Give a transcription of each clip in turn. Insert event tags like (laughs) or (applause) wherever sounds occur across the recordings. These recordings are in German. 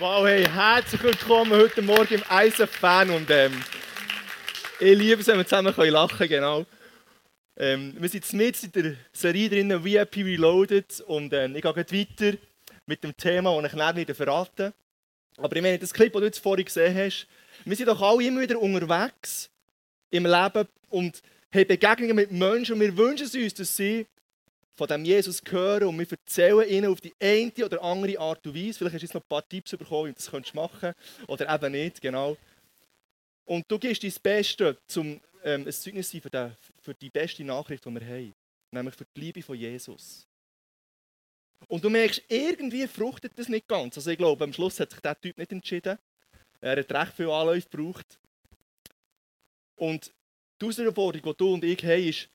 Wow, hey, herzlich willkommen heute Morgen im ISF-Fan und ähm, ich liebe es, wenn wir zusammen lachen können, genau. Ähm, wir sind mit in der Serie drin, VIP Reloaded und ähm, ich gehe weiter mit dem Thema, das ich nicht wieder verraten Aber ich meine, das Clip, das du jetzt vorhin gesehen hast, wir sind doch alle immer wieder unterwegs im Leben und haben Begegnungen mit Menschen und wir wünschen uns, dass sie von dem Jesus hören und wir erzählen ihnen auf die eine oder andere Art und Weise. Vielleicht hast du jetzt noch ein paar Tipps bekommen, wie du das machen könntest oder eben nicht, genau. Und du gibst dein Bestes, um ähm, ein Zeugnis sein für, den, für die beste Nachricht, die wir haben. Nämlich für die Liebe von Jesus. Und du merkst, irgendwie fruchtet das nicht ganz. Also ich glaube, am Schluss hat sich der Typ nicht entschieden. Er hat recht viele Anläufe gebraucht. Und die Herausforderung, die du und ich haben, ist,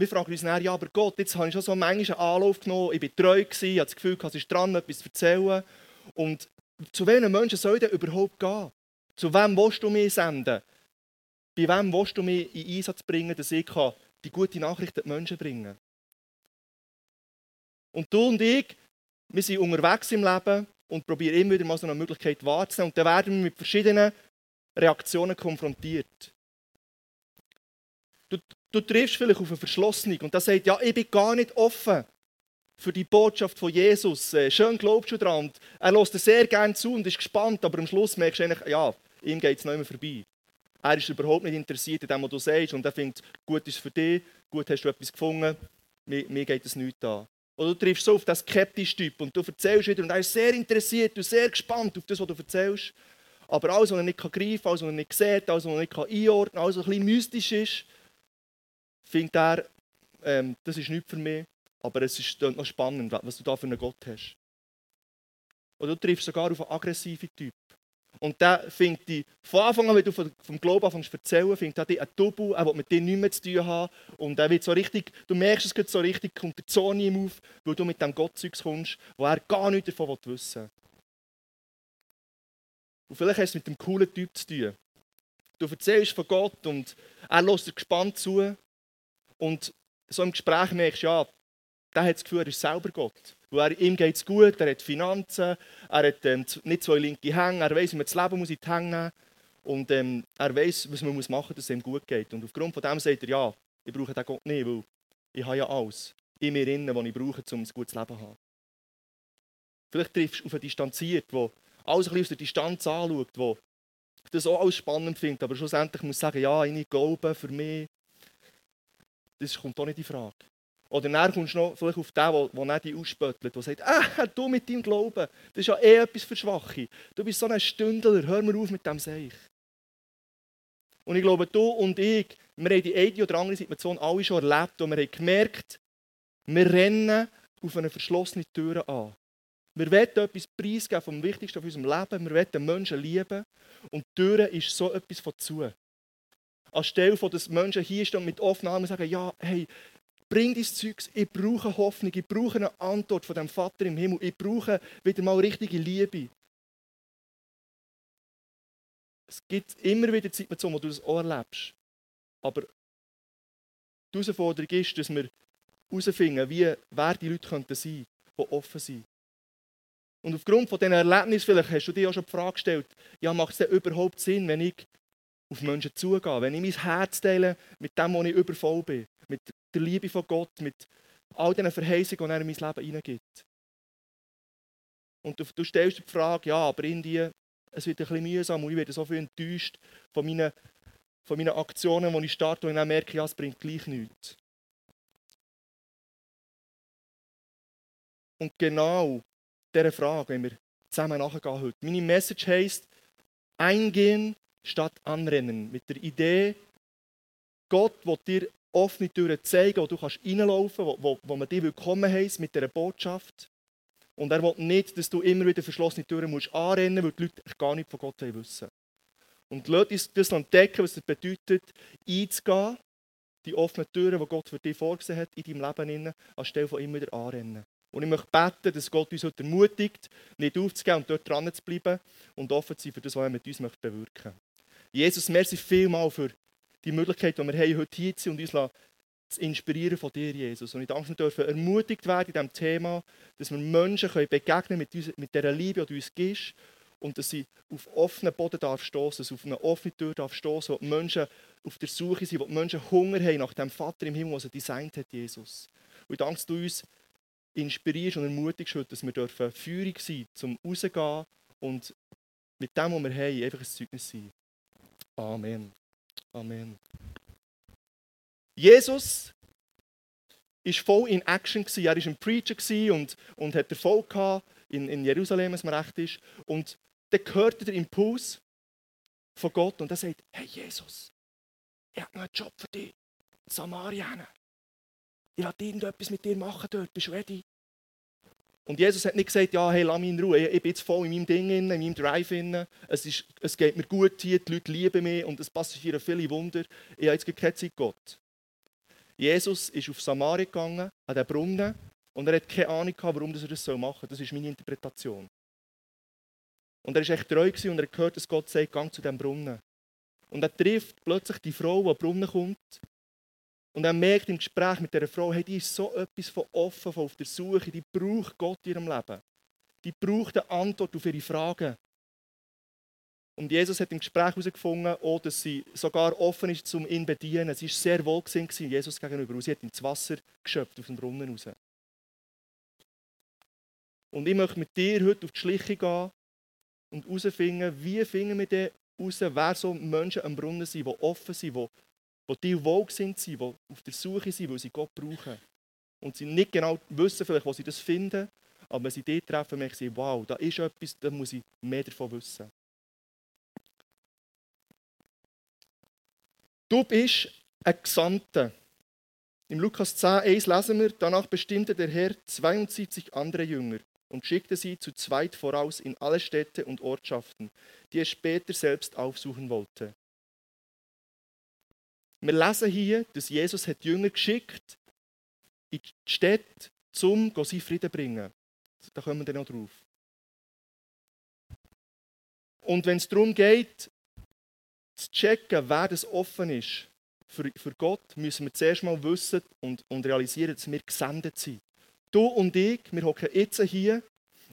wir fragen uns dann, ja, aber Gott, jetzt habe ich schon so manchmal einen Anlauf genommen, ich war treu, gewesen, ich habe das Gefühl, es ist dran, etwas zu erzählen. Und zu welchen Menschen soll denn überhaupt gehen? Zu wem willst du mich senden? Bei wem willst du mich in Einsatz bringen, dass ich die gute Nachricht den Menschen bringen kann? Und du und ich, wir sind unterwegs im Leben und probieren immer wieder mal so eine Möglichkeit wahrzunehmen. Und dann werden wir mit verschiedenen Reaktionen konfrontiert. Du, du triffst vielleicht auf eine Verschlossene und der sagt, ja, ich bin gar nicht offen für die Botschaft von Jesus. Äh, schön glaubst du dran. er lässt dir sehr gerne zu und ist gespannt, aber am Schluss merkst du eigentlich, ja, ihm geht es nicht mehr vorbei. Er ist überhaupt nicht interessiert in dem, was du sagst und er findet, gut ist für dich, gut hast du etwas gefunden, mir, mir geht es nicht an. Oder du triffst so auf den skeptischen Typ und du erzählst wieder und er ist sehr interessiert und sehr gespannt auf das, was du erzählst. Aber alles, was er nicht greifen kann, alles, was er nicht sieht, alles, was er nicht einordnen kann, alles, was ein bisschen mystisch ist, findet er, ähm, das ist nichts für mich, aber es ist noch spannend, was du da für einen Gott hast. Oder du triffst sogar auf einen aggressiven Typ. Und der findet dich, von Anfang an, wenn du vom Glauben anfängst zu erzählen, findet er dich ein Double, er will mit dir nichts mehr zu tun haben. Und er wird so richtig, du merkst, es geht so richtig, kommt der Zone ihm auf, weil du mit dem Gottzeugs kommst, wo er gar nichts davon wissen will. Und vielleicht hast du es mit dem coolen Typ zu tun. Du erzählst von Gott und er lässt dir gespannt zu. Und so im Gespräch merkst du, ja, der hat das Gefühl, er ist selber Gott. Weil er, ihm geht es gut, er hat Finanzen, er hat ähm, nicht zwei linke Hänge, er weiß, wie man das Leben muss in die Hänge und ähm, er weiß, was man muss machen muss, dass es ihm gut geht. Und aufgrund von dem sagt er, ja, ich brauche den Gott nicht, weil ich habe ja alles in mir innen, was ich brauche, um ein gutes Leben zu haben. Vielleicht triffst du auf einen Distanziert, der alles ein aus der Distanz anschaut, der das auch alles spannend findet, aber schlussendlich muss sagen, ja, ich glaube für mich, das kommt auch nicht in Frage. Oder dann kommst du noch vielleicht auf den, der nicht die ausspöttelt, der sagt, ah, (laughs) du mit deinem Glauben, das ist ja eh etwas für Schwache. Du bist so ein Stündler, hör mir auf mit dem Seich. Und ich glaube, du und ich, wir haben die eine oder andere Situation alle schon erlebt und wir haben gemerkt, wir rennen auf eine verschlossene Tür an. Wir wollen etwas preisgeben vom Wichtigsten auf unserem Leben. Wir wollen Menschen lieben. Und die Tür ist so etwas von zu anstelle von, dass Menschen hier stehen mit offenen Armen sagen, ja, hey, bring dein Zeugs, ich brauche Hoffnung, ich brauche eine Antwort von dem Vater im Himmel, ich brauche wieder mal richtige Liebe. Es gibt immer wieder Situationen, wo du das auch erlebst. Aber die Herausforderung ist, dass wir herausfinden, wie, wer die Leute könnten sein könnten, die offen sind. Und aufgrund von diesen Erlebnissen, vielleicht hast du dir auch schon die Frage gestellt, ja, macht es denn überhaupt Sinn, wenn ich auf Menschen zugehen, wenn ich mein Herz teile mit dem, wo ich übervoll bin, mit der Liebe von Gott, mit all diesen Verheißungen, die er in mein Leben hineingibt. Und du, du stellst die Frage, ja, aber irgendwie, es wird ein bisschen mühsam und ich werde so viel enttäuscht von meinen, von meinen Aktionen, die ich starte und dann merke, ja, es bringt gleich nichts. Und genau dieser Frage, wenn wir zusammen nachgehen heute. Meine Message heisst, eingehen statt anrennen. Mit der Idee, Gott will dir offene Türen zeigen, wo du kannst reinlaufen kannst, wo, wo man dich willkommen heisst mit dieser Botschaft. Und er will nicht, dass du immer wieder verschlossene Türen musst anrennen musst, weil die Leute gar nicht von Gott wissen Und lass uns das entdecken, was es bedeutet, einzugehen, die offenen Türen, die Gott für dich vorgesehen hat, in deinem Leben, anstelle von immer wieder anrennen. Und ich möchte beten, dass Gott uns heute ermutigt, nicht aufzugeben und dort dran zu bleiben und offen zu sein für das, was er mit uns bewirken möchte. Jesus, merci vielmal für die Möglichkeit, die wir haben, heute hier zu sein und uns zu inspirieren von dir, Jesus. Und ich danke, wir dürfen ermutigt werden in diesem Thema, dass wir Menschen können begegnen mit, uns, mit dieser Liebe, die du uns gibst und dass sie auf offenen Boden darf stoßen, dass auf eine offene Tür darf stoßen, wo die Menschen auf der Suche sind, wo die Menschen Hunger haben nach dem Vater im Himmel, der sie designt hat, Jesus. Und ich danke, dass du uns inspirierst und ermutigst heute, dass wir dürfen Führung sein, zum rausgehen und mit dem, was wir haben, einfach ein Zeugnis sein. Amen. Amen. Jesus ist voll in Action. Er war ein Preacher und, und hat Erfolg in, in Jerusalem, wenn es mir recht ist. Und dann hört er den Impuls von Gott und er sagt, hey Jesus, ich habe noch einen Job für dich. Samaria. Ich will irgendetwas mit dir machen dort. Bist du ready? Und Jesus hat nicht gesagt, ja, hey, lass mich in Ruhe. Ich bin jetzt voll in meinem Ding, in meinem Drive. Es, ist, es geht mir gut hier, die Leute lieben mich und es passieren viele Wunder. Ich habe jetzt keine Zeit Gott. Jesus ist auf Samaria gegangen, an den Brunnen, und er hat keine Ahnung warum er das machen soll. Das ist meine Interpretation. Und er war echt treu und er hat gehört, dass Gott sagt, gang zu diesem Brunnen. Und er trifft plötzlich die Frau, die den Brunnen kommt. Und er merkt im Gespräch mit dieser Frau, hey, die ist so etwas von offen, von auf der Suche, die braucht Gott in ihrem Leben. Die braucht eine Antwort auf ihre Fragen. Und Jesus hat im Gespräch herausgefunden, oh, dass sie sogar offen ist, um ihn zu bedienen. Sie war sehr wohlgesinnt Jesus gegenüber. Und sie hat ihm das Wasser geschöpft aus dem Brunnen raus. Und ich möchte mit dir heute auf die Schliche gehen und herausfinden, wie finden wir denn heraus, wer so Menschen am Brunnen sind, die offen sind, die, die wohlgesinnt sind, die auf der Suche sind, weil sie Gott brauchen. Und sie nicht genau wissen, vielleicht, wo sie das finden, aber wenn sie die treffen, merken sie, wow, da ist etwas, da muss ich mehr davon wissen. Du bist ein Gesandter. Im Lukas 10, 1 lesen wir, danach bestimmte der Herr 72 andere Jünger und schickte sie zu zweit voraus in alle Städte und Ortschaften, die er später selbst aufsuchen wollte. Wir lesen hier, dass Jesus hat Jünger geschickt in die Städte, um sie Frieden zu bringen. Da kommen wir dann noch drauf. Und wenn es darum geht, zu checken, wer das offen ist für, für Gott, müssen wir zuerst mal wissen und, und realisieren, dass wir gesendet sind. Du und ich, wir hocken jetzt hier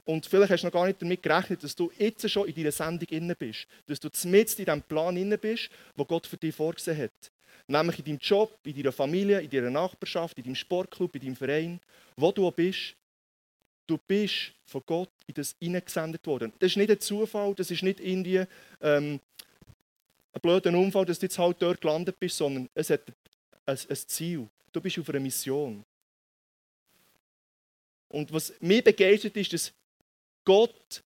und vielleicht hast du noch gar nicht damit gerechnet, dass du jetzt schon in deiner Sendung inne bist. Dass du mitten in diesem Plan inne bist, wo Gott für dich vorgesehen hat. Nämlich in deinem Job, in deiner Familie, in deiner Nachbarschaft, in deinem Sportclub, in deinem Verein, wo du auch bist. Du bist von Gott in das hineingesendet worden. Das ist nicht ein Zufall, das ist nicht irgendwie ähm, ein blöder Unfall, dass du jetzt halt dort gelandet bist, sondern es hat ein, ein Ziel. Du bist auf einer Mission. Und was mich begeistert ist, dass Gott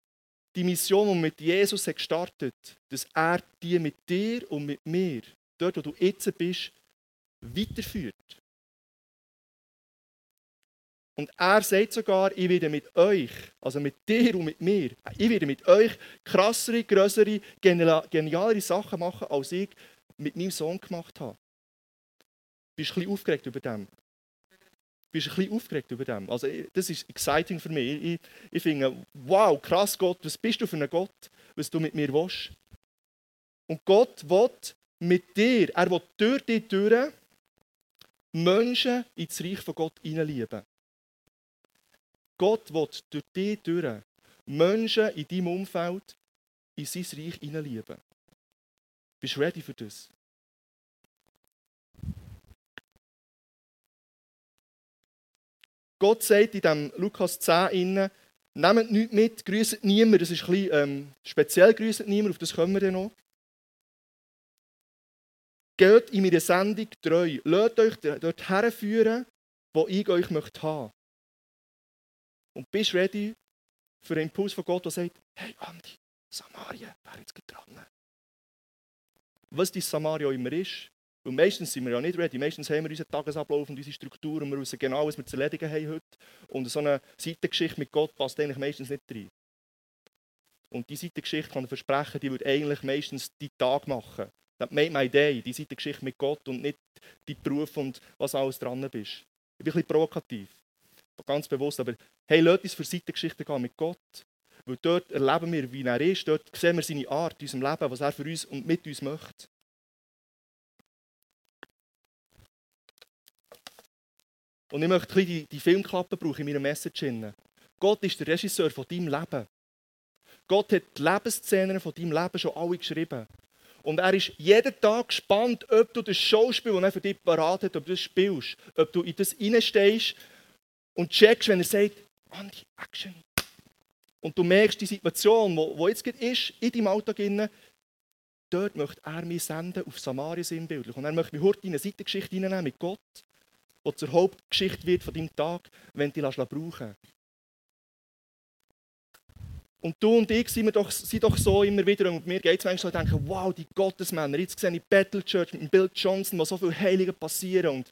die Mission, die mit Jesus hat gestartet hat, dass er die mit dir und mit mir, dort wo du jetzt bist, weiterführt. Und er sagt sogar, ich werde mit euch, also mit dir und mit mir, ich werde mit euch krassere, größere, genialere Sachen machen, als ich mit meinem Sohn gemacht habe. Bist du ein bisschen aufgeregt über dem? bist ein bisschen aufgeregt über dem. Also, das ist exciting für mich. Ich, ich finde, wow, krass Gott, was bist du für ein Gott, was du mit mir willst? Und Gott will mit dir, er will durch dich durch Menschen ins Reich von Gott hineinlieben. Gott will durch dich durch Menschen in deinem Umfeld in sein Reich hineinlieben. Bist du ready für das? Gott sagt in diesem Lukas 10 innen, nehmt nichts mit, grüßt niemand. Das ist ein bisschen ähm, speziell, grüßt niemand, auf das kommen wir dann noch. Geht in meine Sendung treu. Lasst euch dort herführen, wo ich euch möchte haben. Und bist ready für den Impuls von Gott, der sagt, hey Andi, Samaria, wer jetzt dran? Was die Samaria immer ist, und meistens sind wir ja nicht ready. Meistens haben wir unseren Tagesablauf und unsere Struktur und wir wissen genau, was wir zu erledigen haben heute. Und so eine Seitengeschichte mit Gott passt eigentlich meistens nicht rein. Und diese Seitengeschichte kann ich versprechen, die würde eigentlich meistens die Tag machen. Das made my day, die Seitengeschichte mit Gott und nicht die Beruf und was alles dran bist. Ich bin ein bisschen provokativ. Ganz bewusst. Aber hey, lasst uns für Seitengeschichten gehen mit Gott. Weil dort erleben wir, wie er ist. Dort sehen wir seine Art in unserem Leben, was er für uns und mit uns möchte. Und ich möchte die, die Filmklappe brauchen in meiner Message. Gott ist der Regisseur von deinem Leben. Gott hat die Lebensszenen von deinem Leben schon alle geschrieben. Und er ist jeden Tag gespannt, ob du das Schauspiel, das er für dich parat hat, ob du das spielst, ob du in das reinstehst und checkst, wenn er sagt, Andi, Action. Und du merkst die Situation, die jetzt ist, in deinem Alltag, dort möchte er mich senden auf Samaria sinnbildlich. Und er möchte mich heute in eine Seitengeschichte hineinnehmen mit Gott, die zur Hauptgeschichte wird von deinem Tag, wenn du dich brauchen lässt. Und du und ich sind, doch, sind doch so immer wieder, und mir geht es manchmal so, denken, wow, die Gottesmänner, jetzt sehe ich Battle Church mit Bill Johnson, wo so viele Heilige passieren und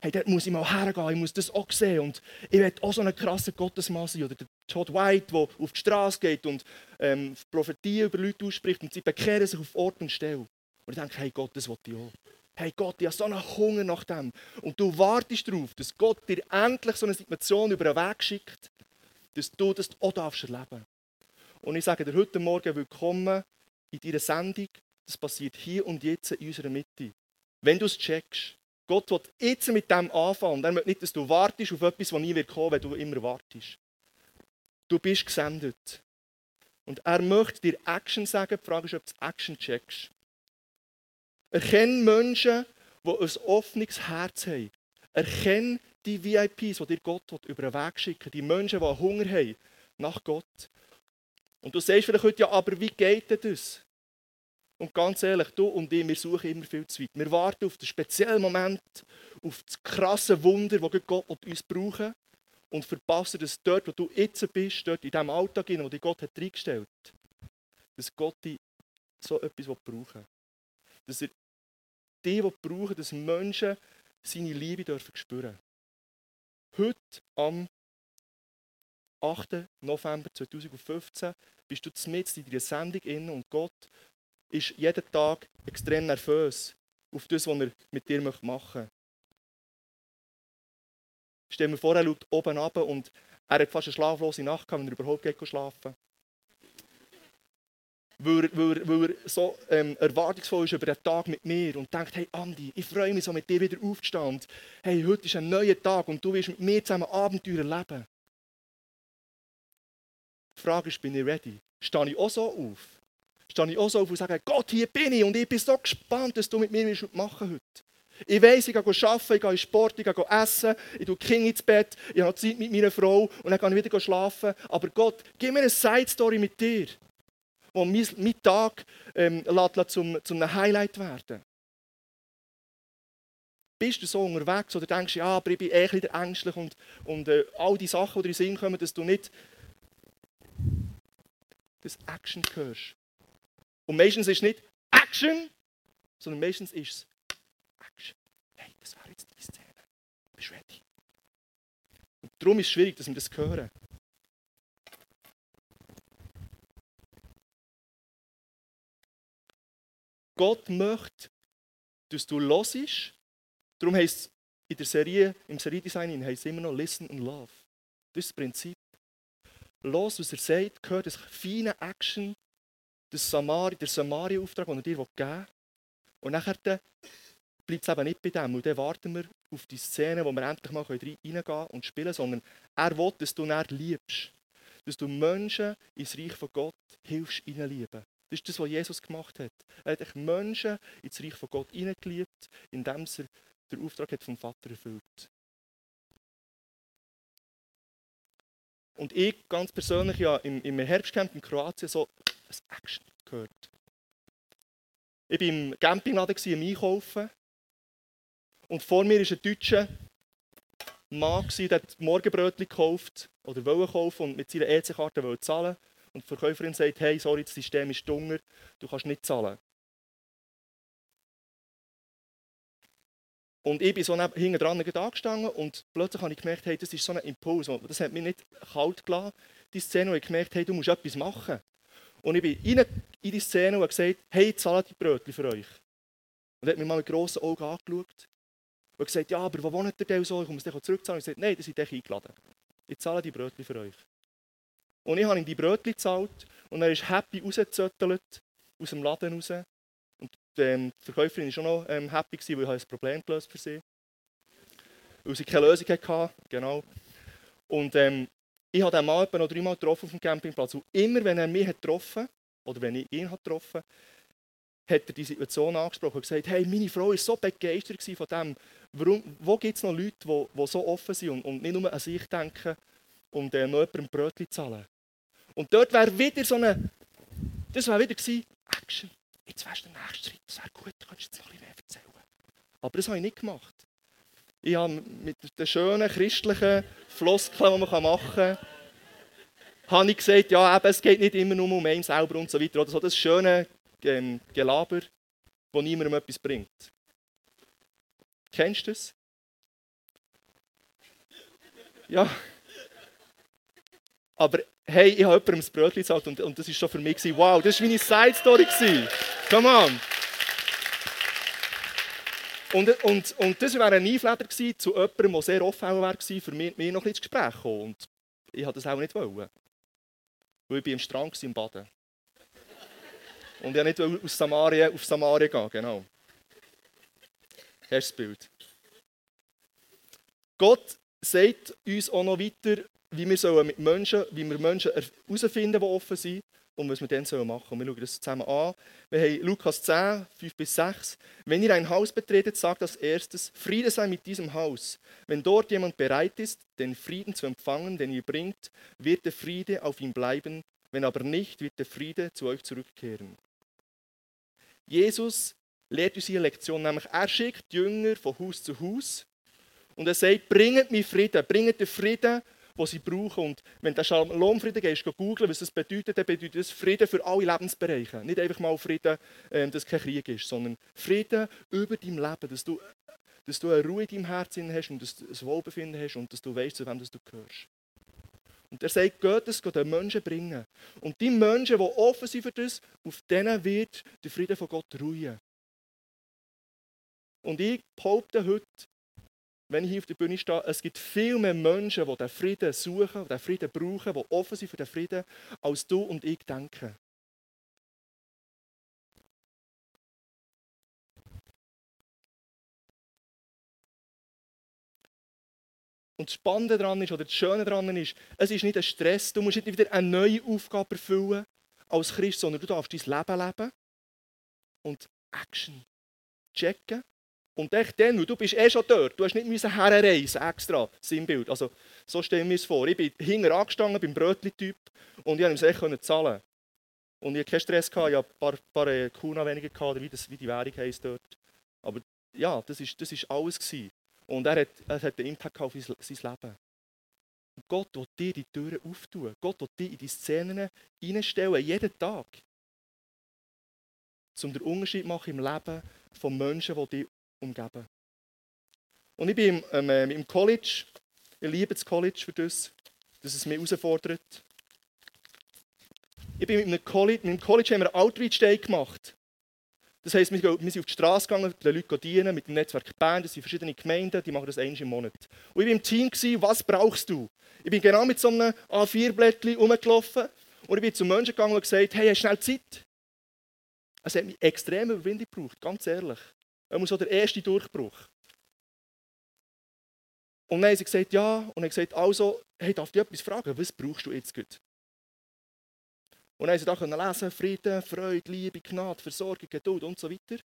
hey, dort muss ich mal hergehen, ich muss das auch sehen und ich werde auch so ein krasser Gottesmann sein. Oder der Todd White, der auf die Straße geht und ähm, Prophetie über Leute ausspricht und sie bekehren sich auf Ort und Stelle. Und ich denke, hey Gott, das will ich auch. Hey Gott, ich habe so einen Hunger nach dem. Und du wartest darauf, dass Gott dir endlich so eine Situation über den Weg schickt, dass du das auch darfst erleben und ich sage dir heute Morgen willkommen in deiner Sendung. Das passiert hier und jetzt in unserer Mitte. Wenn du es checkst, Gott will jetzt mit dem anfangen. Er möchte nicht, dass du wartest auf etwas, das nie wird kommen, wenn du immer wartest. Du bist gesendet. Und er möchte dir Action sagen. Die Frage ist, ob du Action checkst. Erkenne Menschen, die ein offenes Herz haben. Erkenne die VIPs, die dir Gott über den Weg schicken Die Menschen, die Hunger haben nach Gott. Und du sagst vielleicht heute, ja, aber wie geht denn das? Und ganz ehrlich, du und ich, wir suchen immer viel zu weit. Wir warten auf den speziellen Moment, auf das krasse Wunder, das Gott uns brauchen. Und verpassen, dass dort, wo du jetzt bist, dort in diesem Alltag, wo dich Gott hat reingestellt hat, dass Gott dich so etwas brauchen will. Dass er die brauchen, dass Menschen seine Liebe dürfen spüren. Heute am 8. November 2015 bist du mit in deiner Sendung in und Gott ist jeden Tag extrem nervös auf das, was er mit dir machen möchte. Stell mir vor, er schaut oben ab und er hat fast eine schlaflose Nacht gehabt, wenn er überhaupt geht schlafen weil, weil, weil er so ähm, erwartungsvoll ist über den Tag mit mir und denkt, hey Andi, ich freue mich so mit dir wieder aufzustehen. Hey, heute ist ein neuer Tag und du wirst mit mir zusammen Abenteuer erleben. Die Frage ist, bin ich ready? Stehe ich auch so auf? Stehe ich auch so auf und sage, Gott, hier bin ich und ich bin so gespannt, was du mit mir machen heute. Ich weiss, ich gehe arbeiten, ich gehe in Sport, ich gehe essen, ich tue Kind ins Bett, ich habe Zeit mit meiner Frau und dann gehe ich wieder schlafen. Aber Gott, gib mir eine Side-Story mit dir, wo mein, Tag ähm, zum, zum Highlight werden. Bist du so unterwegs oder denkst ja, aber ich bin eh ein ängstlich und, und äh, all die Sachen, die in den Sinn kommen, dass du nicht das Action hörst. Und meistens ist es nicht Action, sondern meistens ist es Action. Hey, das wäre jetzt die Szene. Bist du ready? Und darum ist es schwierig, dass wir das hören. Gott möchte, dass du hörst. Darum heißt es in der Serie, im Seriedesign heißt es immer noch Listen and Love. Das ist das Prinzip los, was er sagt, gehört das feine Action, das Samari, der Samaria-Auftrag, den er dir geben will. Und nachher bleibt es eben nicht bei dem. Und dann warten wir auf die Szene, wo wir endlich mal reingehen und spielen sondern er will, dass du näher liebst. Dass du Menschen ins Reich von Gott hilfst, hineinlieben. Das ist das, was Jesus gemacht hat. Er hat Menschen ins Reich von Gott hineingeliebt, indem er den Auftrag vom Vater erfüllt. Und ich ganz persönlich ja im, im Herbstcamp in Kroatien so ein Action gehört. Ich war im Campingladen im Einkaufen. Und vor mir war ein deutscher Mann, der Morgenbrötchen gekauft oder wollte kaufen und mit seiner EC-Karte zahlen. Und die Verkäuferin sagt: Hey, sorry, das System ist dunger, du kannst nicht zahlen. Und ich bin so hinten dran angestanden und plötzlich habe ich gemerkt, hey, das ist so ein Impuls. Das hat mich nicht kalt gelassen, die Szene, wo ich gemerkt habe, hey, du musst etwas machen. Und ich bin rein in die Szene und habe gesagt, hey, ich zahle die Brötchen für euch. Und er hat mich mal mit grossen Augen angeschaut und gesagt, ja, aber wo wohnt ihr denn so? Ich muss es zurückzahlen. Und ich gesagt, nein, das sind euch eingeladen. Ich zahle die Brötchen für euch. Und ich habe ihm die Brötchen gezahlt und er ist happy rausgezöttelt aus dem Laden raus die Verkäuferin war schon noch ähm, happy, gewesen, weil ich ein Problem gelöst für sie Weil sie keine Lösung hatte. Genau. Und ähm, ich habe den Mann etwa noch dreimal getroffen auf dem Campingplatz. Und immer, wenn er mich hat getroffen oder wenn ich ihn hat getroffen hat er die Situation angesprochen und gesagt, hey, meine Frau war so begeistert von dem. Warum, wo gibt es noch Leute, die, die so offen sind und, und nicht nur an sich denken und äh, noch jemandem Brötchen zahlen? Und dort wäre wieder so eine, das wäre wieder gewesen, Action, jetzt wärst du der nächste Schritt, das wäre gut, du könntest jetzt noch ein bisschen mehr erzählen. Aber das habe ich nicht gemacht. Ich habe mit den schönen christlichen Floskeln, die man machen kann, habe ich gesagt, ja, eben, es geht nicht immer nur um einen selber und so weiter. Oder so das schöne ähm, Gelaber, das niemandem etwas bringt. Kennst du das? Ja. Aber hey, ich habe jemandem das Brötchen gesagt und, und das war schon für mich, wow, das war meine Side-Story. Come on. Und, und, und das wäre ein Einfleder gewesen zu jemandem, der sehr offen war, für mich, mir noch ins Gespräch zu kommen. Und ich wollte das auch nicht. Wollen. Weil ich am Strand war, im Baden. Und ich wollte nicht aus Samaria auf Samaria gehen, genau. Erstes Bild. Gott sagt uns auch noch weiter, wie wir mit Menschen, wie wir Menschen herausfinden, die offen sind und was wir dann machen sollen. Wir schauen das zusammen an. Wir haben Lukas 10, 5 bis 6. Wenn ihr ein Haus betretet, sagt als erstes, Friede sei mit diesem Haus. Wenn dort jemand bereit ist, den Frieden zu empfangen, den ihr bringt, wird der Friede auf ihm bleiben. Wenn aber nicht, wird der Friede zu euch zurückkehren. Jesus lehrt uns hier Lektion, nämlich er schickt Jünger von Haus zu Haus und er sagt, bringt mir Frieden, bringt den Frieden, den sie brauchen. Und wenn du Shalom-Frieden gehst, googeln, was das bedeutet, dann bedeutet das Frieden für alle Lebensbereiche. Nicht einfach mal Frieden, ähm, dass kein Krieg ist, sondern Frieden über dein Leben, dass du, dass du eine Ruhe in deinem Herzen hast und dass du ein Wohlbefinden hast und dass du weißt, zu wem du gehörst. Und er sagt, geht das den Menschen bringen. Und die Menschen, die offen sind für das, auf denen wird der Frieden von Gott ruhen. Und ich behaupte heute, wenn ich hier auf der Bühne stehe, es gibt viel mehr Menschen, die den Frieden suchen, die den Frieden brauchen, die offen sind für den Frieden, als du und ich denken. Und das Spannende daran ist, oder das Schöne daran ist, es ist nicht ein Stress, du musst nicht wieder eine neue Aufgabe erfüllen als Christ, sondern du darfst dein Leben leben und Action checken und echt dann, du bist eh schon dort, du hast nicht herreisen extra, Sinnbild. Also, so stellen wir es vor. Ich bin hinten angestanden beim Brötli-Typ und ich konnte ihm echt zahlen. Und ich hatte keinen Stress, ich hatte ein paar, paar äh, Kuna weniger, gehabt, wie, das, wie die Währung heisst dort. Aber ja, das war ist, das ist alles. Gewesen. Und er hat, er hat einen Impact auf sein, sein Leben. Und Gott will dir die Türen auftun. Gott will dich in die Szenen hineinstellen, jeden Tag. Um den Unterschied machen im Leben von Menschen, die dich umgeben. Und ich bin im, ähm, im College, ich liebe das College für das, dass es mich herausfordert. Ich bin mit einem College, mit dem College haben wir einen Outreach Day gemacht. Das heisst, wir, sind auf die Straße gegangen, den Leuten dienen, mit dem Netzwerk Band, das sind verschiedene Gemeinden, die machen das einmal im Monat. Und ich war im Team, was brauchst du? Ich bin genau mit so einem A4-Blättchen rumgelaufen und ich bin zu Menschen gegangen und gesagt, hey, hast du schnell Zeit? Es hat mich extrem Überwindung gebraucht, ganz ehrlich. Er muss so der erste Durchbruch. Und dann haben sie gesagt, ja. Und er hat gesagt, also, hey, darf ich etwas fragen? Was brauchst du jetzt gut? Und dann haben sie da können lesen, Frieden, Freude, Liebe, Gnade, Versorgung, Geduld und so weiter.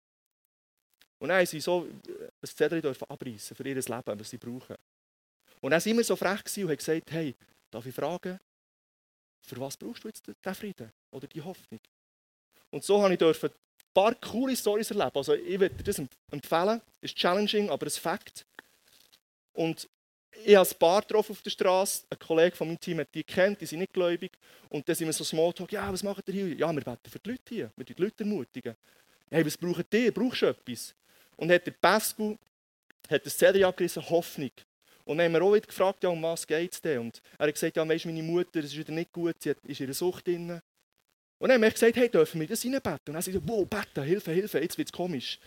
Und dann haben sie so ein Zettel abreißen für ihr Leben, was sie brauchen. Und dann sind wir so frech und haben gesagt, hey, darf ich fragen, für was brauchst du jetzt den Frieden oder die Hoffnung? Und so habe ich paar coole Stories erleben. Also ich würde dir das empfehlen. Es ist challenging, aber es Fakt. Und ich habe ein paar getroffen auf der Straße. Ein Kollege von meinem Team hat die kennt, die sind nicht gläubig. Und dann sind wir so Smalltalk. Ja, was macht ihr hier? Ja, wir beten für die Leute hier. Wir die Leute ermutigen. Hey, was braucht ihr? Brauchst du etwas? Und hat der Pascal hat das Zettel abgerissen, Hoffnung. Und dann haben wir auch gefragt, ja, um was geht es denn? Und er hat gesagt, ja, weißt, meine Mutter, das ist wieder nicht gut, sie ist einer Sucht drin. Und dann haben wir gesagt, hey, dürfen wir das reinbeten? Und dann haben sie wow, beten, Hilfe, Hilfe, jetzt wird es komisch.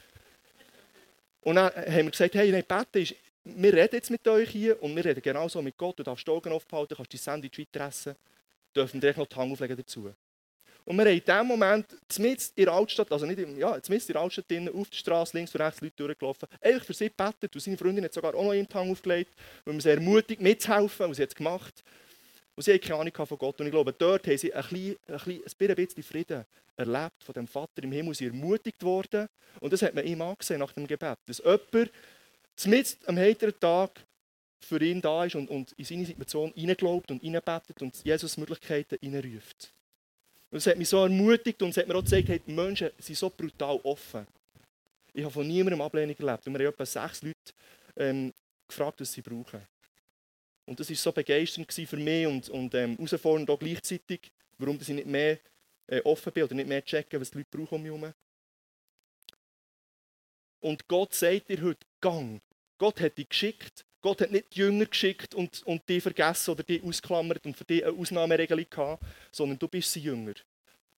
Und dann haben wir gesagt, hey, nein, beten ist, wir reden jetzt mit euch hier und wir reden genauso mit Gott. Du darfst die Augen aufhalten, kannst die Sandwich weiter essen, dürfen dir noch die Hand auflegen dazu. Und wir haben in dem Moment, zumindest in der Altstadt, also nicht im, ja, zumindest in der Altstadt drinnen, auf der Straße links und rechts Leute durchgelaufen, eigentlich für sie gebetet und seine Freundin hat sogar auch noch die Hand aufgelegt, weil wir sehr mutig mitzuhelfen, was sie jetzt gemacht Und sie hatten keine Ahnung von Gott. Und ich glaube, dort haben sie ein, bisschen, ein, bisschen, Frieden erlebt von dem Vater im Himmel. Sie ermutigt worden. Und das hat man ihm angesehen nach dem Gebet. Dass jemand zumindest am heiteren Tag für ihn da ist und, und in seine Situation hineinglaubt und hineinbetet und Jesus Möglichkeiten hineinruft. Und es hat mich so ermutigt und es hat mir auch gezeigt, hey, die Menschen sind so brutal offen. Ich habe von niemandem Ablehnung erlebt. Und wir haben etwa sechs Leute ähm, gefragt, was sie brauchen. Und das war so begeisternd für mich und, und ähm, herausfordernd auch gleichzeitig, warum ich nicht mehr äh, offen bin oder nicht mehr checken, was die Leute brauchen um mich herum. Und Gott sagt dir heute, gang. Gott hat dich geschickt. Gott hat nicht die Jünger geschickt und, und die vergessen oder die ausklammert und für die eine Ausnahmeregelung gehabt, sondern du bist sein Jünger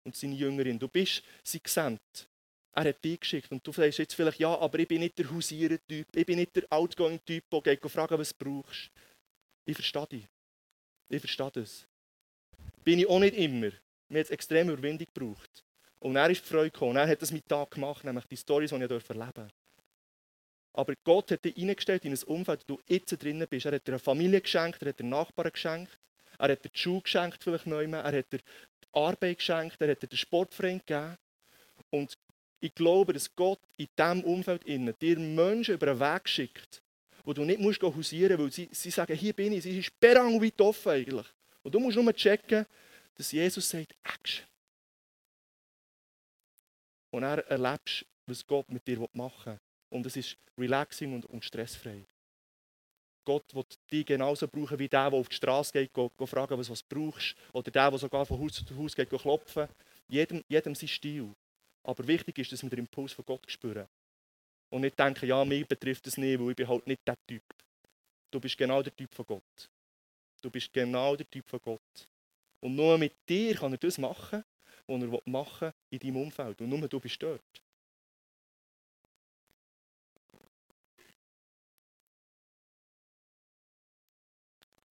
und seine Jüngerin. Du bist sein Gesandt. Er hat dich geschickt und du sagst jetzt vielleicht, ja, aber ich bin nicht der Hausierer-Typ, ich bin nicht der Outgoing-Typ, der geht fragen, was du brauchst. Ich verstehe dich. Ich verstehe das. Bin ich auch nicht immer. Mir hat es extrem Überwindung gebraucht. Und er ist die Freude gekommen. Er hat das mit Tag gemacht, nämlich die Storys, die ich erleben durfte. Aber Gott hat dich eingestellt in ein Umfeld, wo du jetzt drinnen bist. Er hat dir eine Familie geschenkt, er hat dir Nachbarn geschenkt, er hat dir die Schule geschenkt, vielleicht neu mehr, er hat dir die Arbeit geschenkt, er hat dir den Sportfreund gegeben. Und ich glaube, dass Gott in diesem Umfeld innen dir Menschen über einen Weg schickt, wo du nicht musst hausieren musst, weil sie, sie sagen, hier bin ich, sie ist weit offen eigentlich. Und du musst nur checken, dass Jesus sagt, Action. Und er erlebst, was Gott mit dir machen will. Und es ist relaxing und, und stressfrei. Gott wird dich genauso brauchen wie der, der auf die Straße geht, go, go fragen, was du brauchst. Oder der, der sogar von Haus zu Haus geht, go klopfen. Jedem, jedem sein Stil. Aber wichtig ist, dass wir den Impuls von Gott spüren. Und nicht denken, ja, mich betrifft das nicht, weil ich bin halt nicht der Typ. Du bist genau der Typ von Gott. Du bist genau der Typ von Gott. Und nur mit dir kann er das machen, was er machen will in deinem Umfeld. Und nur du bist dort.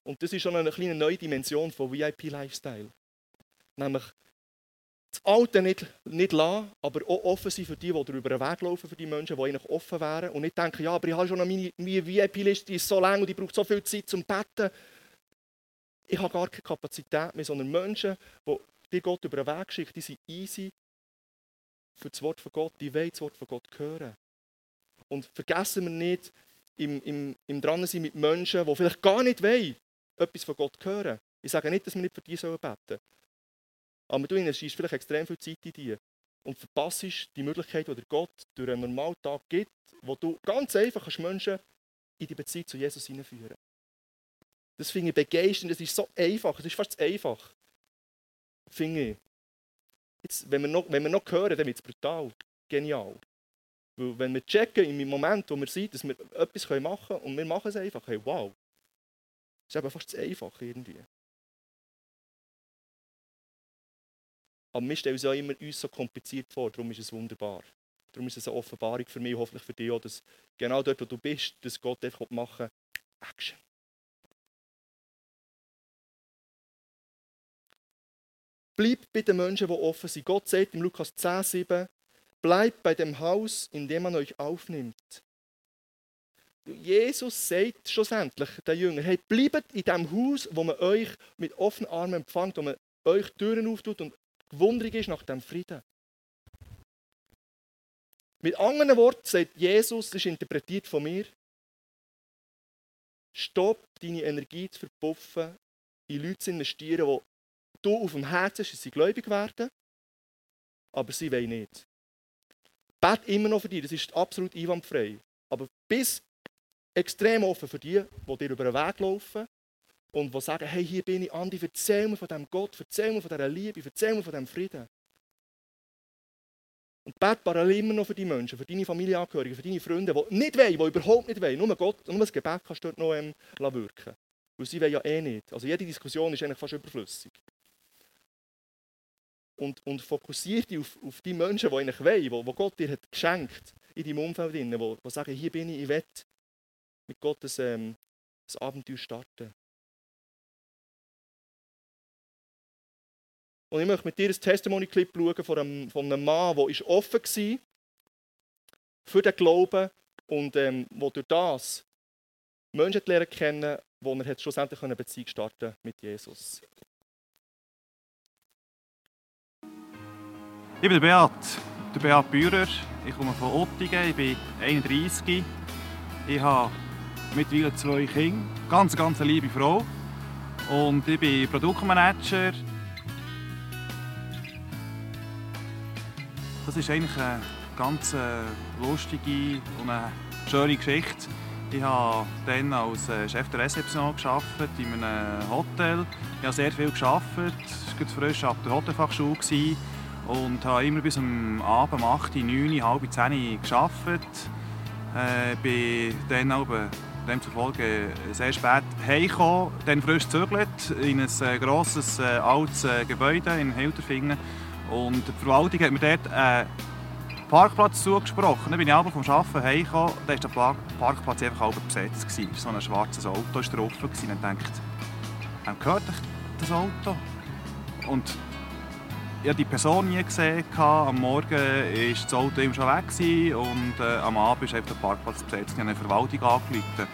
Und das ist schon eine kleine neue Dimension von VIP-Lifestyle. Nämlich das Alte nicht, nicht lassen, aber auch offen sein für die, die darüber den für die Menschen, die eigentlich offen wären. Und nicht denken, ja, aber ich habe schon meine, meine VIP-Liste, die ist so lang und ich brauche so viel Zeit zum Betten. Ich habe gar keine Kapazität mehr, sondern Menschen, die dir Gott über den Weg schickt, die sind easy für das Wort von Gott, die wollen das Wort von Gott hören. Und vergessen wir nicht, im, im, im Dransein mit Menschen, die vielleicht gar nicht wollen, etwas von Gott hören. Ich sage nicht, dass wir nicht für die beten sollen. Aber du investierst vielleicht extrem viel Zeit in die und verpasst die Möglichkeit, die Gott durch einen normalen Tag gibt, wo du ganz einfach Menschen in die Beziehung zu Jesus hineinführen Das finde ich begeisternd, das ist so einfach, das ist fast einfach. Finde ich. Jetzt, wenn, wir noch, wenn wir noch hören, dann wird es brutal, genial. Weil wenn wir checken, im Moment, wo wir sind, dass wir etwas machen können und wir machen es einfach, hey, wow, das ist eben fast einfach irgendwie. Aber wir stellen uns ja immer uns so kompliziert vor, darum ist es wunderbar. Darum ist es eine Offenbarung für mich hoffentlich für dich auch, dass genau dort, wo du bist, dass Gott einfach machen Action. Bleib bei den Menschen, die offen sind. Gott sagt im Lukas 10, 7, bleibt bei dem Haus, in dem man euch aufnimmt. Jesus sagt schlussendlich den Jüngern, hey, bleibt in dem Haus, wo man euch mit offenen Armen empfängt, wo man euch Türen auftut und gewundert ist nach dem Frieden. Mit anderen Worten sagt Jesus, das ist interpretiert von mir, stopp deine Energie zu verpuffen, in Leute zu investieren, die du auf dem Herzen hast, dass sie gläubig werden, aber sie wollen nicht. Bet immer noch für dich, das ist absolut einwandfrei. Aber bis extrem offen für die, die dir über den Weg laufen und die sagen, hey, hier bin ich, Andi, erzähl mir von diesem Gott, erzähl mir von dieser Liebe, erzähl mir von diesem Frieden. Und bete parallel immer noch für die Menschen, für deine Familienangehörigen, für deine Freunde, die nicht wollen, die überhaupt nicht wollen. Nur Gott, nur das Gebet kannst du dort noch ähm, wirken Weil sie wollen ja eh nicht. Also jede Diskussion ist eigentlich fast überflüssig. Und, und fokussiere dich auf, auf die Menschen, die eigentlich wollen, die, Gott dir hat geschenkt in deinem Umfeld, die, die sagen, hier bin ich, ich will mit Gottes ähm, das Abenteuer starten. Und ich möchte mit dir ein Testimony-Clip schauen von einem, von einem Mann, der offen war für den Glauben und ähm, wo durch das Menschen lernen kennen, wo er hat schlussendlich eine Beziehung starten mit Jesus. Ich bin der Beat, der Beat Bührer. Ich komme von Ottingen, ich bin 31. Ich habe mittlerweile zwei Kinder, ganz, ganz eine liebe Frau. Und ich bin Produktmanager. Das ist eigentlich eine ganz äh, lustige und eine schöne Geschichte. Ich habe dann als äh, Chef der Rezeption gearbeitet in einem Hotel. Ich habe sehr viel gearbeitet. Es war frisch ab der Hotelfachschule und habe immer bis am Abend um 8, 9, halb 10 gearbeitet. Äh, bin dann aber demzufolge sehr spät heimgekommen, dann frisch gezögert in ein äh, grosses, altes Gebäude in Hilterfingen. Und die Verwaltung hat mir dort einen Parkplatz zugesprochen. Dann bin ich aber vom Arbeiten heimgekommen, da war der Parkplatz einfach halb besetzt. Gewesen. So ein schwarzes Auto war drauf. Und ich dachte, wem gehört das Auto? Und ich habe die Person nie gesehen. Am Morgen war das Auto immer schon weg und äh, am Abend einfach der Parkplatz besetzt. Ich habe eine Verwaltung angerufen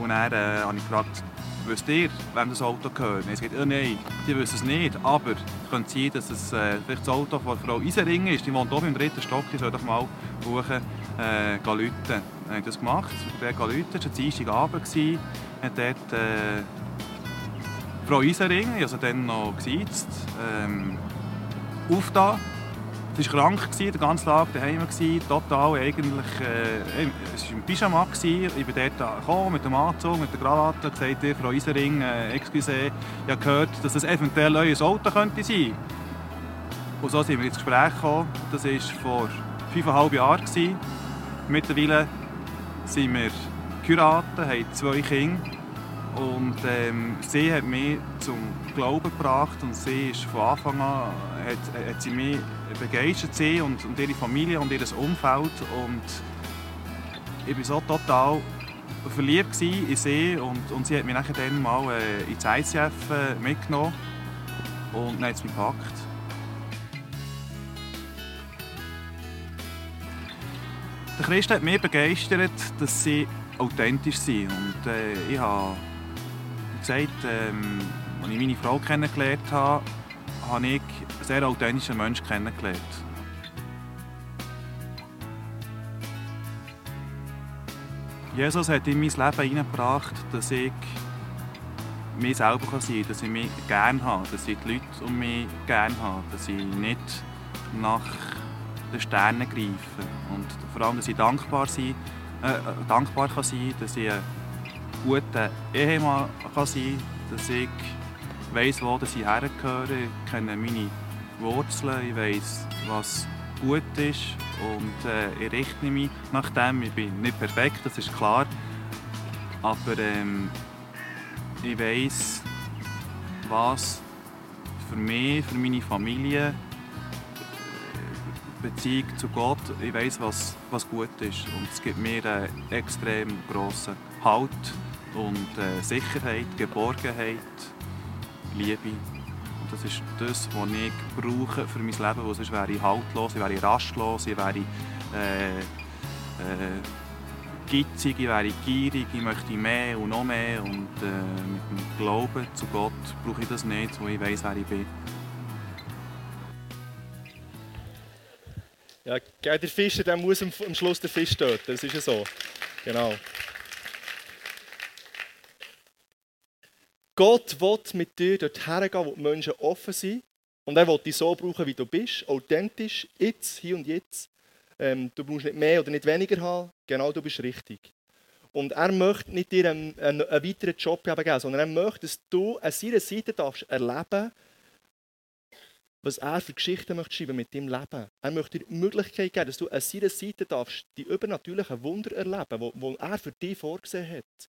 und dann äh, habe ich gefragt, wisst ihr, wem das Auto gehört? Er sagt, oh nein, die wissen es nicht, aber es könnte sein, dass es äh, vielleicht das Auto von Frau Isering ist. Die wohnt oben im dritten Stock, die soll doch mal hoch äh, rufen. Dann habe ich das gemacht, ich habe rufen, es war Dienstagabend, hat dort äh, Frau Isering, habe dann noch gesiezt, ähm, aufgetan. Sie war krank, den ganzen Tag daheim, total eigentlich, äh, es war im Pyjama. Ich bin dort gekommen, mit dem Anzug, mit der Krawatte, und sagte, Frau Isering, äh, excuse, ich habe gehört, dass das eventuell euer Auto könnte sein Und so sind wir ins Gespräch gekommen. Das war vor fünfeinhalb Jahren. Mittlerweile sind wir geheiratet, haben zwei Kinder. Und ähm, sie hat mich zum Glauben gebracht und sie ist von Anfang an hat, hat sie mich begeistert sie und, und ihre Familie und ihr Umfeld. Und ich war so total verliebt in sie und, und sie hat mich dann mal äh, ins ICF äh, mitgenommen. Und dann hat es mich gepackt. Der Christ hat mich begeistert, dass sie authentisch sind. Und äh, ich habe gesagt, ähm, als ich meine Frau kennengelernt habe, habe ich einen sehr authentischen Menschen kennengelernt. Jesus hat in mein Leben hineingebracht, dass ich mich selber sein kann, dass ich mich gerne habe, dass ich die Leute um mich gerne habe, dass ich nicht nach den Sternen greife. Und vor allem, dass ich dankbar, sein, äh, dankbar kann sein dass ich guter Ehemann kann sein kann, dass ich weiss, wo ich hergehöre, ich kenne meine Wurzeln, ich weiss, was gut ist und äh, ich richte mich nach dem. Ich bin nicht perfekt, das ist klar, aber ähm, ich weiss, was für mich, für meine Familie, äh, Beziehung zu Gott, ich weiss, was, was gut ist. Und es gibt mir einen extrem grossen Halt und äh, Sicherheit, Geborgenheit Liebe. Und das ist das, was ich brauche für mein Leben, weil sonst wäre ich haltlos, ich wäre rastlos, ich wäre äh, äh, gitzig, ich wäre gierig, ich möchte mehr und noch mehr. Und äh, mit dem Glauben zu Gott brauche ich das nicht, wo ich weiß, wer ich bin. Ja, der Fischer der muss am Schluss den Fisch töten, das ist ja so. Genau. Gott will mit dir dorthin gehen, wo die Menschen offen sind. Und er will dich so brauchen, wie du bist. Authentisch, jetzt, hier und jetzt. Ähm, du brauchst nicht mehr oder nicht weniger haben. Genau, du bist richtig. Und er möchte nicht dir einen, weiteren Job geben, sondern er möchte, dass du an seiner Seite darfst erleben was er für Geschichten möchte schreiben mit deinem Leben. Er möchte dir die Möglichkeit geben, dass du an seiner Seite darfst die übernatürlichen Wunder erleben, die er für dich vorgesehen hat.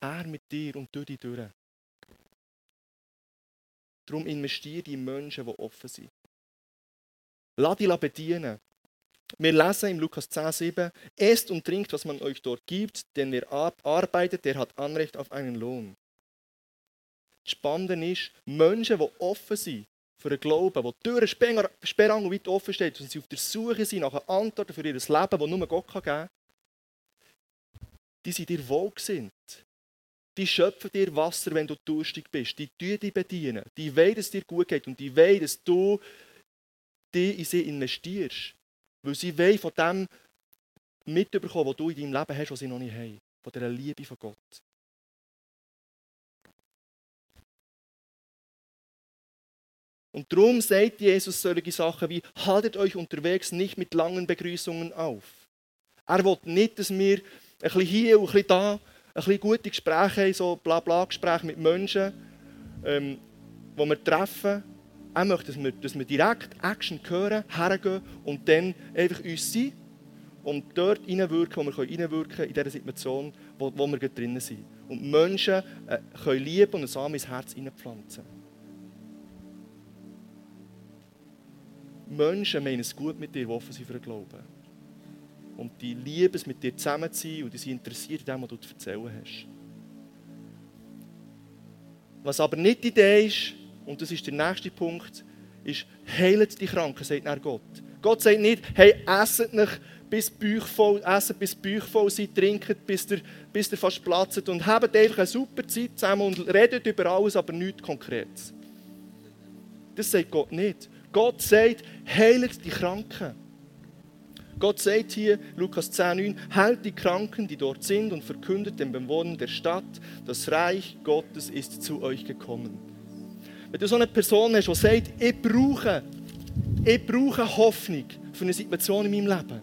Er mit dir und durch dich durch. Darum investiere in Menschen, die offen sind. Lass dich bedienen. Wir lesen im Lukas 10, 7, Esst und trinkt, was man euch dort gibt, denn wer arbeitet, der hat Anrecht auf einen Lohn. Das Spannende ist, Menschen, die offen sind für den Glauben, die Türen sperrangel weit offen steht und sie auf der Suche sind nach Antworten für ihr Leben, das nur Gott geben kann, die sind dir wohlgesinnt. Die schöpfen dir Wasser, wenn du durstig bist. Die tun dich bedienen. Die wollen, dass es dir gut geht. Und die wollen, dass du dich in sie investierst. Weil sie wollen von dem mitbekommen, was du in deinem Leben hast, was sie noch nicht haben. Von dieser Liebe von Gott. Und darum sagt Jesus solche Sachen wie, haltet euch unterwegs nicht mit langen Begrüßungen auf. Er will nicht, dass wir ein bisschen hier und ein bisschen da, bisschen gute Gespräche haben, so bla bla Gespräche mit Menschen, ähm, die wir treffen. Er möchte, dass wir, dass wir direkt Action hören, hergehen und dann einfach uns sein und dort hineinwirken, wo wir hineinwirken können, in dieser Situation, wo, wo wir drinnen sind. Und Menschen äh, können lieben und einen Samen ins Herz hineinpflanzen. Menschen meinen es gut mit dir, die offen sind für den Glauben. Und die lieben es, mit dir zusammen zu sein und die sind interessiert in dem, was du zu erzählen hast. Was aber nicht die Idee ist, und das ist der nächste Punkt, ist, heilet die Kranken, sagt er Gott. Gott sagt nicht, hey, esset nicht bis Bauch voll, essen bis Bauch voll seid, trinkt bis der, bis der fast platzt und habt einfach eine super Zeit zusammen und redet über alles, aber nichts Konkretes. Das sagt Gott nicht. Gott sagt, heiligt die Kranken. Gott sagt hier, Lukas 10,9, heilt die Kranken, die dort sind, und verkündet den Bewohnern der Stadt, das Reich Gottes ist zu euch gekommen. Wenn du so eine Person hast, die sagt, ich brauche, ich brauche Hoffnung für eine Situation in meinem Leben,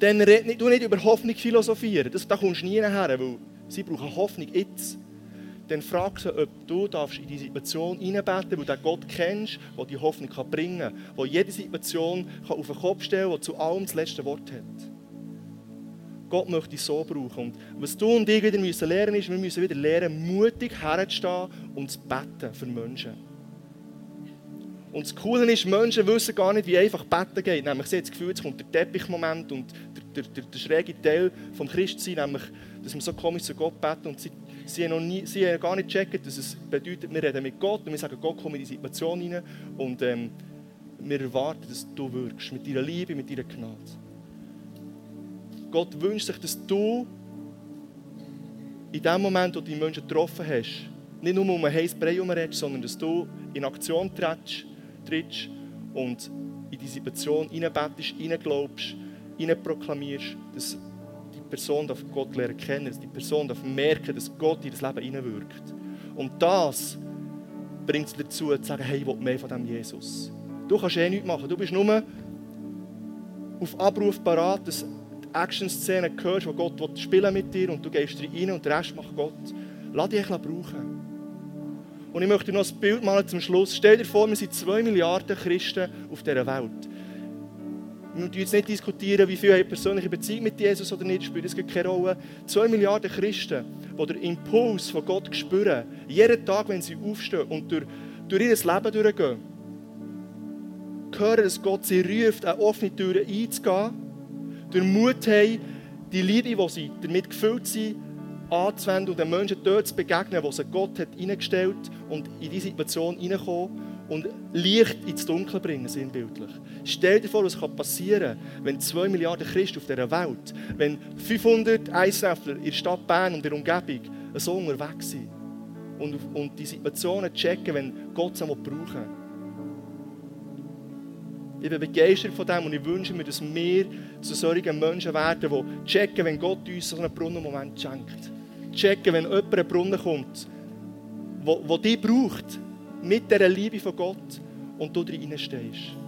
dann red nicht, du nicht über Hoffnung philosophieren. Das, da kommst du nie her, weil sie brauchen Hoffnung jetzt dann frag sie, ob du darfst in die Situation hineinbeten weil du Gott kennst, der die Hoffnung bringen kann, der jede Situation auf den Kopf stellen kann, der zu allem das letzte Wort hat. Gott möchte dich so brauchen. Und was du und ich wieder müssen lernen ist, wir müssen wieder lernen, mutig herzustehen und zu beten für Menschen. Und das Coole ist, Menschen wissen gar nicht, wie einfach beten geht. Nämlich, sie haben das Gefühl, es kommt der Teppichmoment und der, der, der, der schräge Teil vom Christsein, nämlich, dass wir so komisch zu Gott beten und sie Sie haben, noch nie, sie haben gar nicht gecheckt, dass es bedeutet, wir reden mit Gott und wir sagen, Gott, komm in die Situation hinein und ähm, wir erwarten, dass du wirkst mit deiner Liebe, mit deiner Gnade. Gott wünscht sich, dass du in dem Moment, wo du die Menschen getroffen hast, nicht nur um ein heißes Brei herumredest, sondern dass du in Aktion trittst, trittst und in die Situation hineinbettest, hineinglaubst, hineinproklamierst, dass Person darf Gott lernen kennen, dass die Person darf merken, dass Gott in das Leben hineinwirkt. Und das bringt sie dazu, zu sagen, hey, ich will mehr von diesem Jesus. Du kannst eh nichts machen. Du bist nur auf Abruf parat, dass die Action-Szene hörst, wo Gott spielen mit dir und du gehst rein und den Rest macht Gott. Lass dich brauchen. Und ich möchte noch ein Bild malen zum Schluss. Stell dir vor, wir sind zwei Milliarden Christen auf dieser Welt. Wir müssen jetzt nicht diskutieren, wie viele haben persönliche Beziehung mit Jesus oder nicht, spielt es keine Rolle. Zwei Milliarden Christen, die den Impuls von Gott spüren, jeden Tag, wenn sie aufstehen und durch, durch ihr Leben durchgehen, hören, dass Gott sie ruft, eine offene Tür einzugehen, durch Mut haben, die Liebe, die sie damit gefüllt sind, anzuwenden und den Menschen dort zu begegnen, wo sie Gott hat eingestellt und in diese Situation hineinkommen und Licht ins Dunkel bringen, sinnbildlich. Stell dir vor, was passieren kann, wenn 2 Milliarden Christen auf dieser Welt, wenn 500 Eissäffler in der Stadt Bern und der Umgebung so unterwegs sind und, und die Situationen checken, wenn Gott sie brauchen ich bin begeistert von dem und ich wünsche mir, dass wir zu solchen Menschen werden, die checken, wenn Gott uns so einen Brunnenmoment schenkt. Checken, wenn jemand einen Brunnen kommt, der dich braucht mit dieser Liebe von Gott und du drin stehst.